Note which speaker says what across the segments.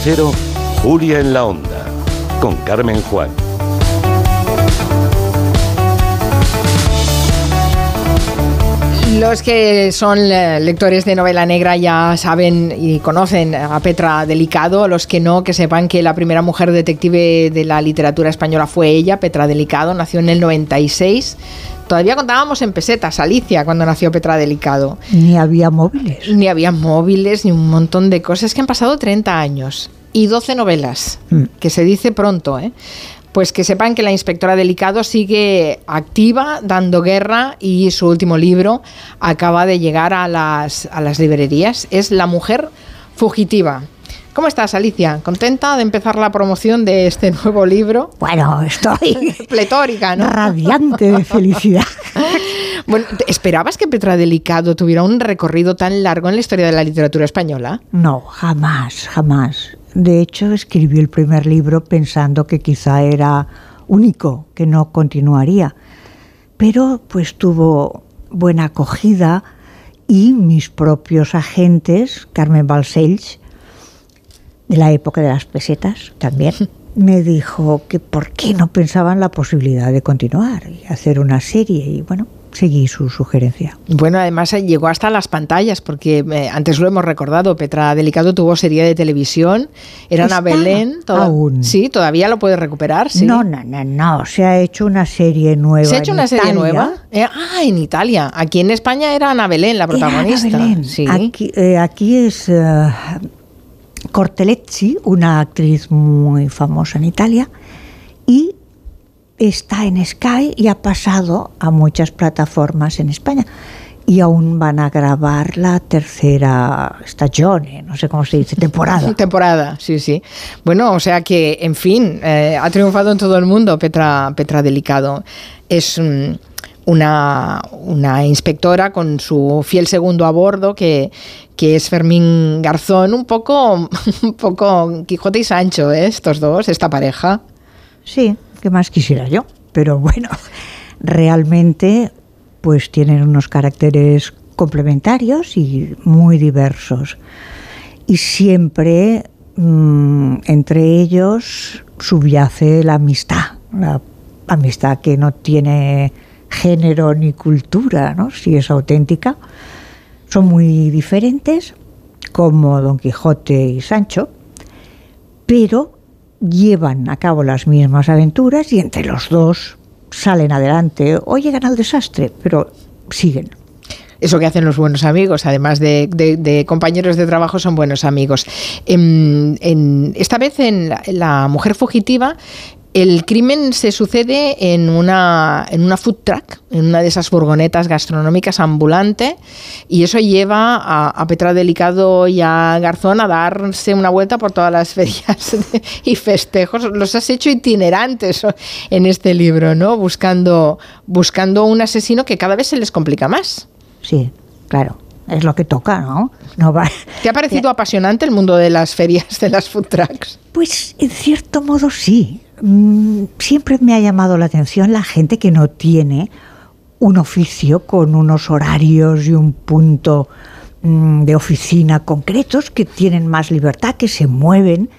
Speaker 1: Cero, Julia en la Onda, con Carmen Juan.
Speaker 2: Los que son lectores de novela negra ya saben y conocen a Petra Delicado, los que no, que sepan que la primera mujer detective de la literatura española fue ella, Petra Delicado, nació en el 96. Todavía contábamos en pesetas, Alicia, cuando nació Petra Delicado.
Speaker 3: Ni había móviles.
Speaker 2: Ni había móviles, ni un montón de cosas que han pasado 30 años y 12 novelas, mm. que se dice pronto, ¿eh? Pues que sepan que la inspectora Delicado sigue activa, dando guerra y su último libro acaba de llegar a las, a las librerías. Es La mujer fugitiva. ¿Cómo estás, Alicia? ¿Contenta de empezar la promoción de este nuevo libro?
Speaker 3: Bueno, estoy
Speaker 2: pletórica, ¿no?
Speaker 3: Radiante de felicidad.
Speaker 2: bueno, ¿esperabas que Petra Delicado tuviera un recorrido tan largo en la historia de la literatura española?
Speaker 3: No, jamás, jamás. De hecho, escribió el primer libro pensando que quizá era único, que no continuaría. Pero pues tuvo buena acogida y mis propios agentes, Carmen Balcells, de la época de las pesetas también, me dijo que por qué no pensaban la posibilidad de continuar y hacer una serie. Y bueno, seguí su sugerencia.
Speaker 2: Bueno, además eh, llegó hasta las pantallas, porque eh, antes lo hemos recordado, Petra Delicado tuvo serie de televisión, era Ana Belén.
Speaker 3: aún.
Speaker 2: Sí, todavía lo puede recuperar. ¿sí?
Speaker 3: No, no, no, no, se ha hecho una serie nueva.
Speaker 2: ¿Se ha hecho una serie nueva? Eh, ah, en Italia. Aquí en España era Ana Belén la protagonista.
Speaker 3: Ana Belén. Sí. Aquí, aquí es uh, Cortelezzi, una actriz muy famosa en Italia, y está en Sky y ha pasado a muchas plataformas en España. Y aún van a grabar la tercera estación, no sé cómo se dice, temporada.
Speaker 2: temporada, sí, sí. Bueno, o sea que, en fin, eh, ha triunfado en todo el mundo Petra, Petra Delicado. Es una, una, inspectora con su fiel segundo a bordo, que, que es Fermín Garzón, un poco, un poco Quijote y Sancho, ¿eh? estos dos, esta pareja.
Speaker 3: Sí, ¿Qué más quisiera yo? Pero bueno, realmente pues tienen unos caracteres complementarios y muy diversos. Y siempre mm, entre ellos subyace la amistad, la amistad que no tiene género ni cultura, ¿no? si es auténtica. Son muy diferentes, como Don Quijote y Sancho, pero llevan a cabo las mismas aventuras y entre los dos salen adelante o llegan al desastre, pero siguen.
Speaker 2: Eso que hacen los buenos amigos, además de, compañeros de trabajo, son buenos amigos. En, esta vez en la Mujer Fugitiva el crimen se sucede en una, en una food truck, en una de esas furgonetas gastronómicas ambulante, y eso lleva a, Petra Delicado y a Garzón a darse una vuelta por todas las ferias y festejos. Los has hecho itinerantes en este libro, ¿no? Buscando, buscando un asesino que cada vez se les complica más.
Speaker 3: Sí, claro es lo que toca, ¿no? no
Speaker 2: va. ¿Te ha parecido apasionante el mundo de las ferias, de las food trucks?
Speaker 3: Pues en cierto modo sí. Mm, siempre me ha llamado la atención la gente que no tiene un oficio con unos horarios y un punto mm, de oficina concretos, que tienen más libertad, que se mueven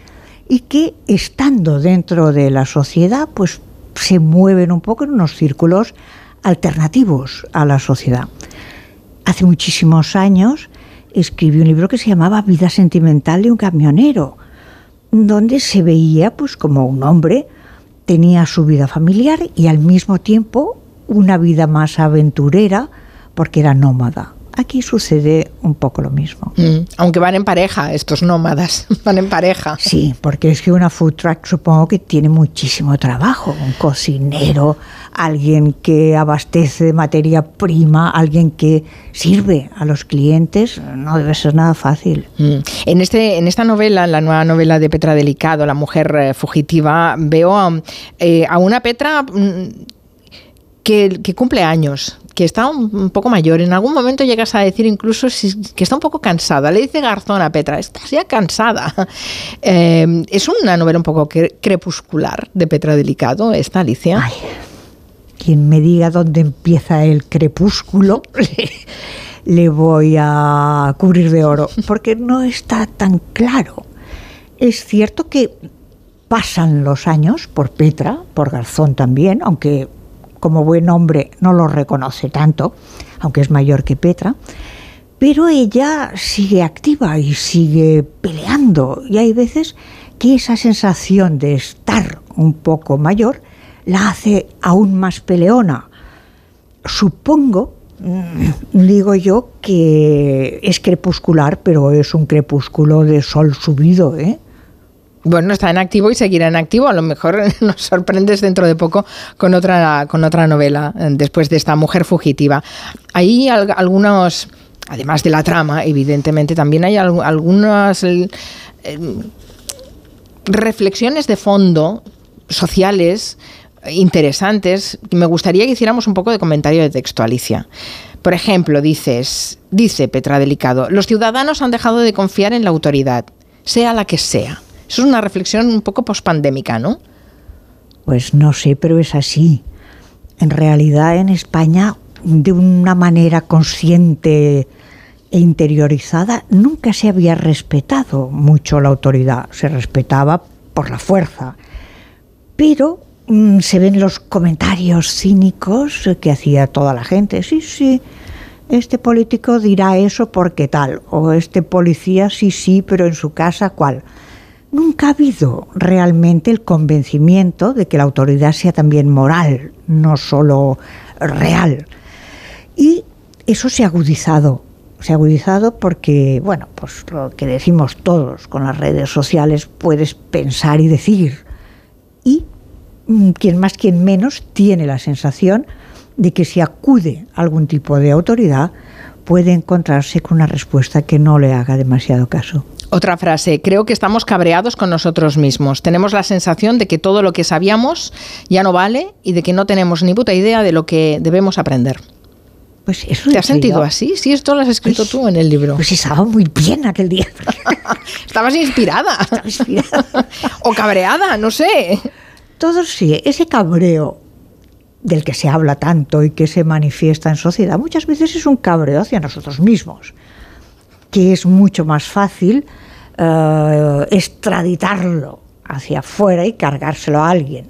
Speaker 3: y que estando dentro de la sociedad, pues se mueven un poco en unos círculos alternativos a la sociedad. Hace muchísimos años escribí un libro que se llamaba Vida sentimental de un camionero, donde se veía pues como un hombre tenía su vida familiar y al mismo tiempo una vida más aventurera porque era nómada. Aquí sucede un poco lo mismo.
Speaker 2: Mm, aunque van en pareja, estos nómadas, van en pareja.
Speaker 3: Sí, porque es que una food truck supongo que tiene muchísimo trabajo. Un cocinero, alguien que abastece de materia prima, alguien que sirve a los clientes, no debe ser nada fácil.
Speaker 2: Mm. En, este, en esta novela, la nueva novela de Petra Delicado, La mujer eh, fugitiva, veo a, eh, a una Petra mm, que, que, cumple años, que está un, poco mayor. En algún momento llegas a decir incluso que está un poco cansada. Le dice Garzón a Petra, estás ya cansada. Eh, es una novela un poco crepuscular de Petra Delicado, esta Alicia.
Speaker 3: Ay, quien me diga dónde empieza el crepúsculo, le voy a cubrir de oro, porque no está tan claro. es cierto que pasan los años por Petra, por Garzón también, aunque como buen hombre no lo reconoce tanto, aunque es mayor que Petra, pero ella sigue activa y sigue peleando y hay veces que esa sensación de estar un poco mayor la hace aún más peleona. Supongo, mm, digo yo, que es crepuscular, pero es un crepúsculo de sol subido, ¿eh?
Speaker 2: Bueno, está en activo y seguirá en activo. A lo mejor nos sorprendes dentro de poco con otra, con otra novela eh, después de esta mujer fugitiva. Hay algunos, además de la trama, evidentemente, también hay algunas eh, reflexiones de fondo sociales interesantes. Me gustaría que hiciéramos un poco de comentario de texto, Alicia. Por ejemplo, dices, dice Petra Delicado, los ciudadanos han dejado de confiar en la autoridad, sea la que sea. Eso es una reflexión un poco pospandémica, ¿no?
Speaker 3: Pues no sé, pero es así. En realidad en España, de una manera consciente e interiorizada, nunca se había respetado mucho la autoridad. Se respetaba por la fuerza. Pero mm, se ven los comentarios cínicos que hacía toda la gente. Sí, sí, este político dirá eso porque tal. O este policía, sí, sí, pero en su casa, ¿cuál? Nunca ha habido realmente el convencimiento de que la autoridad sea también moral, no solo real. Y eso se ha agudizado. Se ha agudizado porque, bueno, pues lo que decimos todos con las redes sociales, puedes pensar y decir. Y mm, quien más, quien menos, tiene la sensación de que si acude a algún tipo de autoridad, puede encontrarse con una respuesta que no le haga demasiado caso.
Speaker 2: Otra frase, creo que estamos cabreados con nosotros mismos. Tenemos la sensación de que todo lo que sabíamos ya no vale y de que no tenemos ni puta idea de lo que debemos aprender.
Speaker 3: Pues eso
Speaker 2: ¿Te has sentido así? Sí, esto lo has escrito
Speaker 3: pues
Speaker 2: tú en el libro.
Speaker 3: Pues estaba muy bien aquel día.
Speaker 2: Estabas inspirada.
Speaker 3: Estaba inspirada.
Speaker 2: o cabreada, no sé.
Speaker 3: Todo sí, ese cabreo del que se habla tanto y que se manifiesta en sociedad muchas veces es un cabreo hacia nosotros mismos que es mucho más fácil eh, extraditarlo hacia afuera y cargárselo a alguien.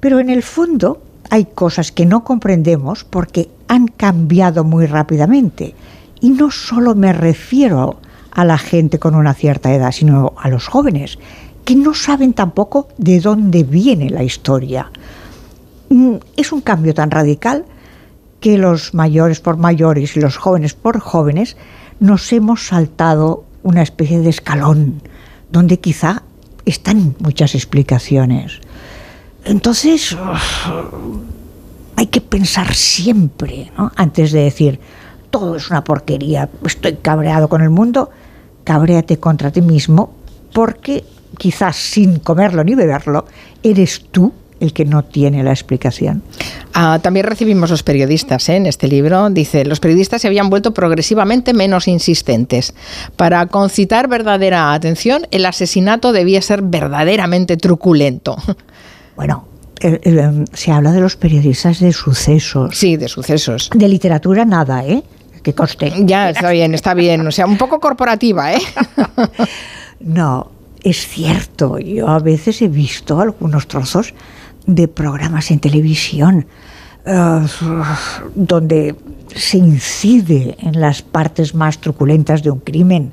Speaker 3: Pero en el fondo hay cosas que no comprendemos porque han cambiado muy rápidamente. Y no solo me refiero a la gente con una cierta edad, sino a los jóvenes, que no saben tampoco de dónde viene la historia. Mm, es un cambio tan radical que los mayores por mayores y los jóvenes por jóvenes nos hemos saltado una especie de escalón donde quizá están muchas explicaciones. Entonces, hay que pensar siempre, antes de decir, todo es una porquería, estoy cabreado con el mundo, cabréate contra ti mismo, porque quizás sin comerlo ni beberlo, eres tú el que no tiene la explicación.
Speaker 2: Ah, también recibimos los periodistas ¿eh? en este libro. Dice, los periodistas se habían vuelto progresivamente menos insistentes. Para concitar verdadera atención, el asesinato debía ser verdaderamente truculento.
Speaker 3: Bueno, em, se habla de los periodistas de sucesos.
Speaker 2: Sí, de sucesos.
Speaker 3: De literatura nada, ¿eh? Que coste.
Speaker 2: Ya, está bien, está bien. O sea, un poco corporativa, ¿eh?
Speaker 3: no, es cierto. Yo a veces he visto algunos trozos de programas en televisión eh, donde se incide en las partes más truculentas de un crimen,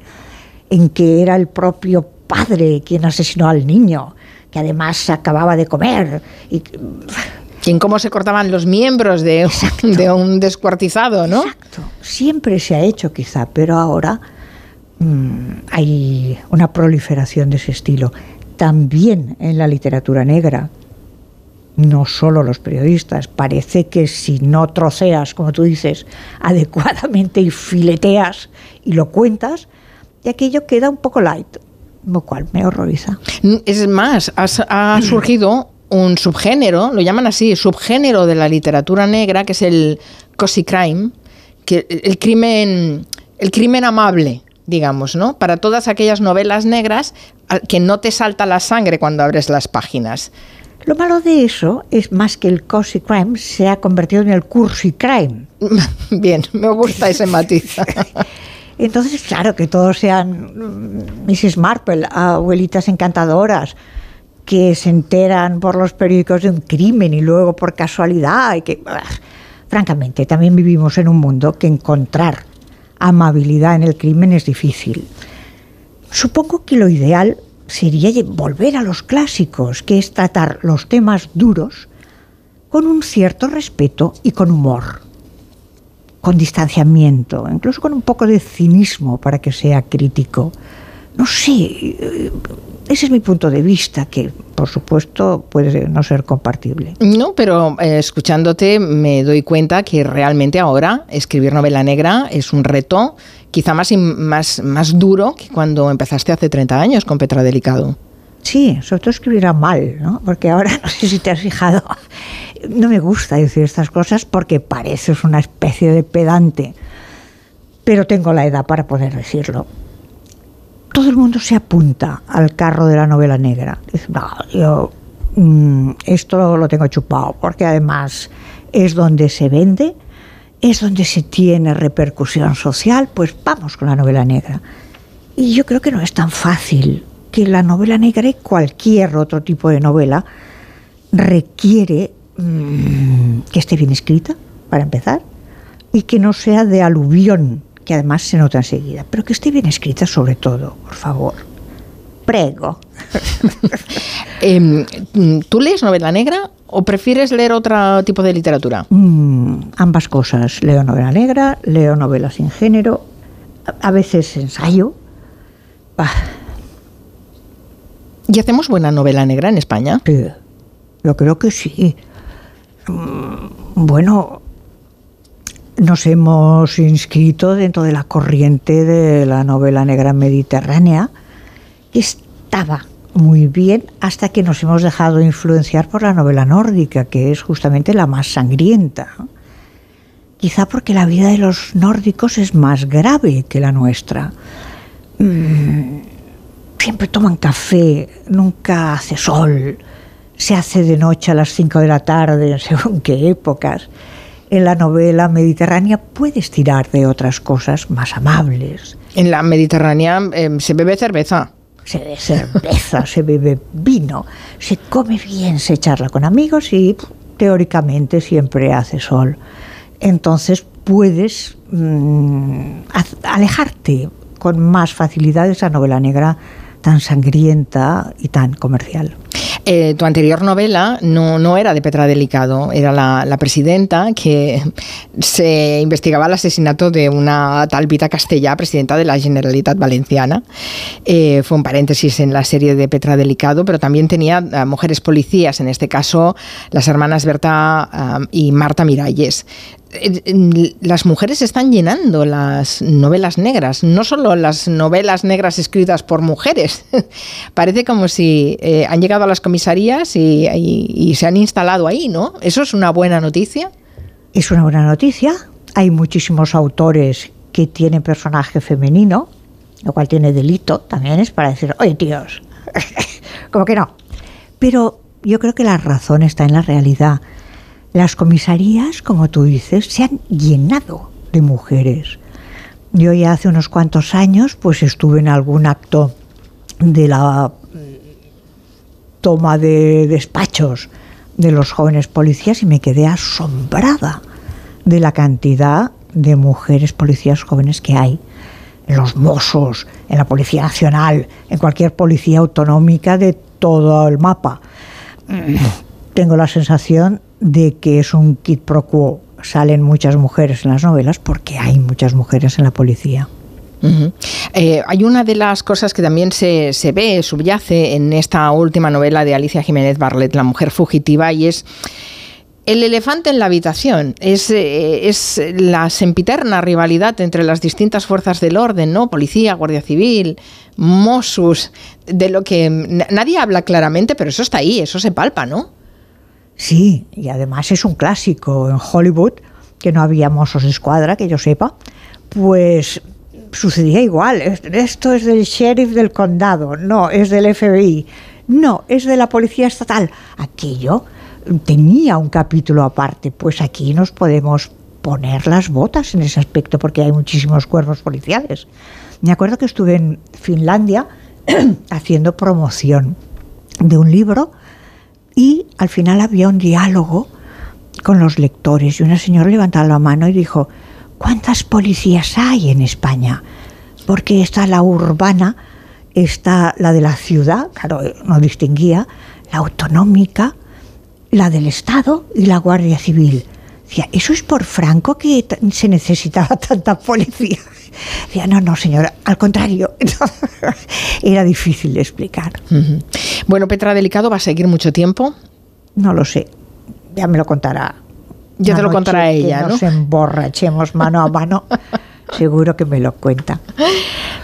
Speaker 3: en que era el propio padre quien asesinó al niño, que además acababa de comer. Y,
Speaker 2: en cómo se cortaban los miembros de, de, un descuartizado, ¿no?
Speaker 3: Exacto. Siempre se ha hecho quizá, pero ahora mm, hay una proliferación de ese estilo. También en la literatura negra, no solo los periodistas. Parece que si no troceas, como tú dices, adecuadamente y fileteas y lo cuentas, y aquello queda un poco light, lo cual me horroriza.
Speaker 2: Es más, ha surgido un subgénero, lo llaman así, subgénero de la literatura negra, que es el cozy crime, que el crimen, el crimen amable, digamos, ¿no? Para todas aquellas novelas negras que no te salta la sangre cuando abres las páginas.
Speaker 3: Lo malo de eso es más que el cozy crime se ha convertido en el cursi crime.
Speaker 2: Bien, me gusta ese matiz.
Speaker 3: Entonces, claro, que todos sean Mrs. Marple, abuelitas encantadoras, que se enteran por los periódicos de un crimen y luego por casualidad. Y que, francamente, también vivimos en un mundo que encontrar amabilidad en el crimen es difícil. Supongo que lo ideal sería volver a los clásicos, que es tratar los temas duros con un cierto respeto y con humor, con distanciamiento, incluso con un poco de cinismo para que sea crítico. No sé, ese es mi punto de vista, que por supuesto puede no ser compartible.
Speaker 2: No, pero eh, escuchándote me doy cuenta que realmente ahora escribir novela negra es un reto quizá más, más, más duro que cuando empezaste hace 30 años con Petra Delicado.
Speaker 3: Sí, sobre todo escribirá mal, ¿no? Porque ahora, no sé si te has fijado, no me gusta decir estas cosas porque pareces una especie de pedante, pero tengo la edad para poder decirlo todo el mundo se apunta al carro de la novela negra. Dice, no, yo mm, esto lo tengo chupado, porque además es donde se vende, es donde se tiene repercusión social, pues vamos con la novela negra. Y yo creo que no es tan fácil, que la novela negra y cualquier otro tipo de novela requiere mm, que esté bien escrita, para empezar, y que no sea de aluvión que además se nota enseguida, pero que esté bien escrita sobre todo, por favor. Prego.
Speaker 2: Em, ¿Tú lees novela negra o prefieres leer otro tipo de literatura?
Speaker 3: Mm, ambas cosas. Leo novela negra, leo novelas sin género, a, veces ensayo.
Speaker 2: ¿Y hacemos buena novela negra en España?
Speaker 3: Sí, yo creo que sí. Mm, bueno, nos hemos inscrito dentro de la corriente de la novela negra mediterránea, que estaba muy bien hasta que nos hemos dejado influenciar por la novela nórdica, que es justamente la más sangrienta. Quizá porque la vida de los nórdicos es más grave que la nuestra. Mm, siempre toman café, nunca hace sol, se hace de noche a las 5 de la tarde, según qué épocas en la novela mediterránea puedes tirar de otras cosas más amables.
Speaker 2: En la mediterránea em, se bebe cerveza.
Speaker 3: Se bebe cerveza, se bebe vino, se come bien, se charla con amigos y teóricamente siempre hace sol. Entonces puedes mm, alejarte con más facilidad de esa novela negra tan sangrienta y tan comercial.
Speaker 2: Eh, tu anterior novela no, no, era de Petra Delicado, era la, presidenta que se investigaba el asesinato de una tal Vita Castellá, presidenta de la Generalitat Valenciana. Eh, fue un paréntesis en la serie de Petra Delicado, pero también tenía eh, mujeres policías, en este caso las hermanas Berta y Marta Miralles las mujeres están llenando las novelas negras, no solo las novelas negras escritas por mujeres. Parece como si eh, han llegado a las comisarías y, se han instalado ahí, ¿no? ¿Eso es una buena noticia?
Speaker 3: Es una buena noticia. Hay muchísimos autores que tienen personaje femenino, lo cual tiene delito, también es para decir, oye tíos, como que no. Pero yo creo que la razón está en la realidad las comisarías, como tú dices, se han llenado de mujeres. Yo ya hace unos cuantos años pues estuve en algún acto de la toma de despachos de los jóvenes policías y me quedé asombrada de la cantidad de mujeres policías jóvenes que hay en los Mossos, en la Policía Nacional, en cualquier policía autonómica de todo el mapa. Tengo la sensación de que es un kit pro quo. Salen muchas mujeres en las novelas porque hay muchas mujeres en la policía.
Speaker 2: Eh, hay una de las cosas que también se, se, ve, subyace en esta última novela de Alicia Jiménez Barlet, La mujer fugitiva, y es el elefante en la habitación. Es, eh, es la sempiterna rivalidad entre las distintas fuerzas del orden, ¿no? Policía, Guardia Civil, Mossus, de lo que nadie habla claramente, pero eso está ahí, eso se palpa, ¿no?
Speaker 3: Sí, y además es un clásico en Hollywood, que no había mozos de escuadra, que yo sepa, pues sucedía igual. Esto es del sheriff del condado, no, es del FBI, no, es de la policía estatal. Aquello tenía un capítulo aparte, pues aquí nos podemos poner las botas en ese aspecto, porque hay muchísimos cuerpos policiales. Me acuerdo que estuve en Finlandia haciendo promoción de un libro y al final había un diálogo con los lectores y una señora levantaba la mano y dijo, ¿cuántas policías hay en España? Porque está la urbana, está la de la ciudad, claro, no distinguía, la autonómica, la del Estado y la Guardia Civil. Decía, ¿eso es por Franco que se necesitaba tanta policía? Decía, no, no, señora, al contrario. Era difícil de explicar.
Speaker 2: Bueno, Petra Delicado va a seguir mucho tiempo.
Speaker 3: No lo sé, ya me lo contará.
Speaker 2: Ya te lo contará ella,
Speaker 3: que
Speaker 2: ¿no?
Speaker 3: Nos emborrachemos mano a mano. Seguro que me lo cuenta.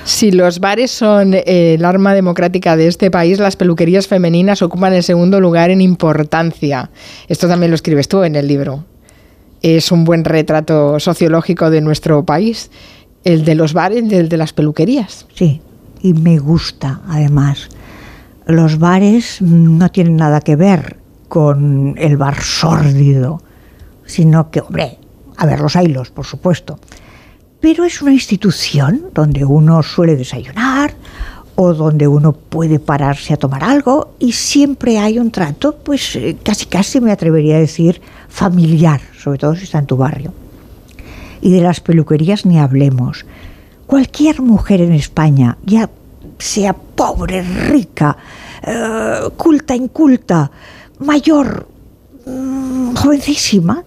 Speaker 2: Si los bares son eh, el arma democrática de este país, las peluquerías femeninas ocupan el segundo lugar en importancia. Esto también lo escribes tú en el libro. Es un buen retrato sociológico de nuestro país, el de los bares y el de las peluquerías.
Speaker 3: Sí, y me gusta además. Los bares no tienen nada que ver con el bar sórdido, sino que, hombre, a ver, los haylos, por supuesto pero es una institución donde uno suele desayunar o donde uno puede pararse a tomar algo y siempre hay un trato, pues eh, casi casi me atrevería a decir familiar, sobre todo si está en tu barrio. Y de las peluquerías ni hablemos. Cualquier mujer en España, ya sea pobre, rica, eh, culta, inculta, mayor, mmm, jovencísima,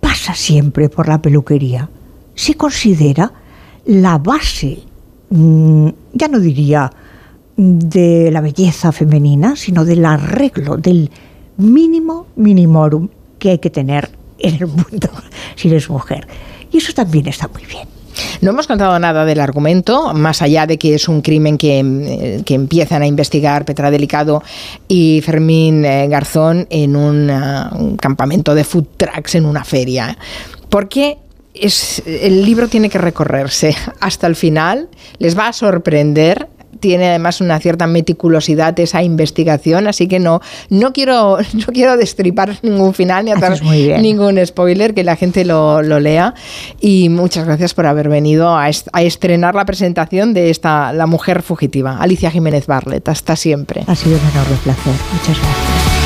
Speaker 3: pasa siempre por la peluquería se considera la base, mm, ya no diría de la belleza femenina, sino del arreglo, del mínimo minimorum que hay que tener en el mundo si eres mujer. Y eso también está muy bien.
Speaker 2: No hemos contado nada del argumento, más allá de que es un crimen que, eh, que empiezan a investigar Petra Delicado y Fermín eh, Garzón en un, uh, un campamento de food trucks en una feria. ¿Por qué es, el libro tiene que recorrerse hasta el final, les va a sorprender. Tiene además una cierta meticulosidad esa investigación, así que no, no, quiero, no quiero destripar ningún final ni hacer ningún spoiler, que la gente lo, lo, lea. Y muchas gracias por haber venido a, est a, estrenar la presentación de esta La Mujer Fugitiva. Alicia Jiménez Barlet, hasta siempre.
Speaker 3: Ha sido un enorme placer. Muchas gracias.